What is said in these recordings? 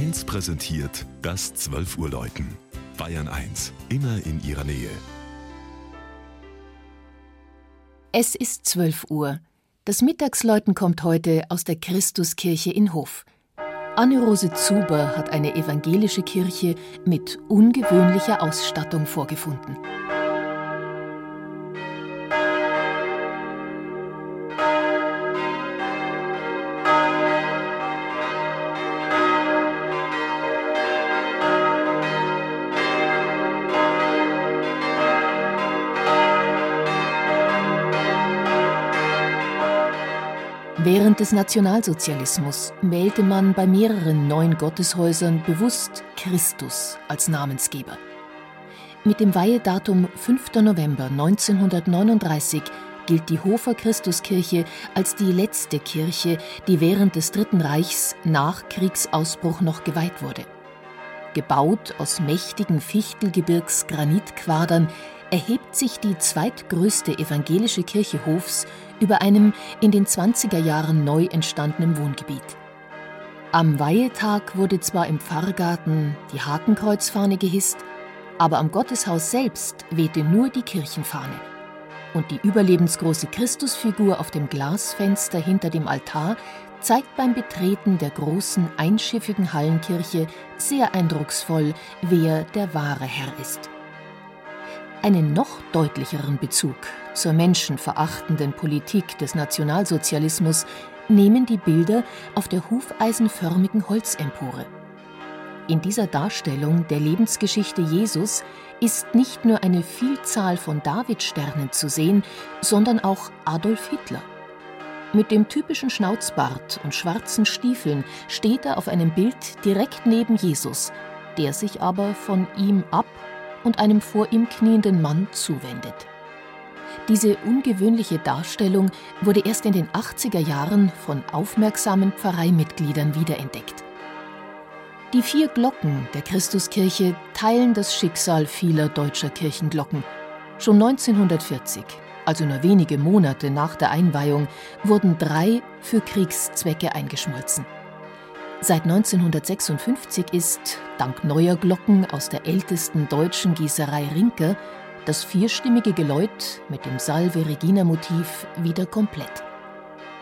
1 präsentiert das 12 Uhr Läuten. Bayern 1, immer in ihrer Nähe. Es ist 12 Uhr. Das Mittagsläuten kommt heute aus der Christuskirche in Hof. Anne-Rose Zuber hat eine evangelische Kirche mit ungewöhnlicher Ausstattung vorgefunden. Während des Nationalsozialismus wählte man bei mehreren neuen Gotteshäusern bewusst Christus als Namensgeber. Mit dem Weihedatum 5. November 1939 gilt die Hofer Christuskirche als die letzte Kirche, die während des Dritten Reichs nach Kriegsausbruch noch geweiht wurde. Gebaut aus mächtigen Fichtelgebirgsgranitquadern erhebt sich die zweitgrößte evangelische Kirche Hofs über einem in den 20er Jahren neu entstandenen Wohngebiet. Am Weihetag wurde zwar im Pfarrgarten die Hakenkreuzfahne gehisst, aber am Gotteshaus selbst wehte nur die Kirchenfahne. Und die überlebensgroße Christusfigur auf dem Glasfenster hinter dem Altar zeigt beim Betreten der großen einschiffigen Hallenkirche sehr eindrucksvoll, wer der wahre Herr ist. Einen noch deutlicheren Bezug zur menschenverachtenden Politik des Nationalsozialismus nehmen die Bilder auf der hufeisenförmigen Holzempore. In dieser Darstellung der Lebensgeschichte Jesus ist nicht nur eine Vielzahl von Davidsternen zu sehen, sondern auch Adolf Hitler. Mit dem typischen Schnauzbart und schwarzen Stiefeln steht er auf einem Bild direkt neben Jesus, der sich aber von ihm ab und einem vor ihm knienden Mann zuwendet. Diese ungewöhnliche Darstellung wurde erst in den 80er Jahren von aufmerksamen Pfarreimitgliedern wiederentdeckt. Die vier Glocken der Christuskirche teilen das Schicksal vieler deutscher Kirchenglocken. Schon 1940, also nur wenige Monate nach der Einweihung, wurden drei für Kriegszwecke eingeschmolzen. Seit 1956 ist, dank neuer Glocken aus der ältesten deutschen Gießerei Rinke, das vierstimmige Geläut mit dem Salve-Regina-Motiv wieder komplett.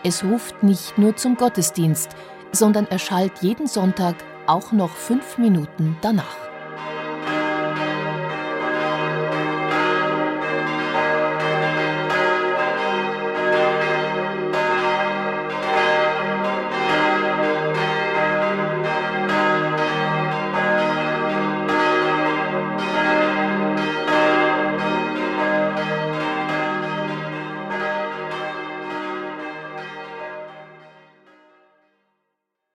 Es ruft nicht nur zum Gottesdienst, sondern erschallt jeden Sonntag auch noch fünf Minuten danach.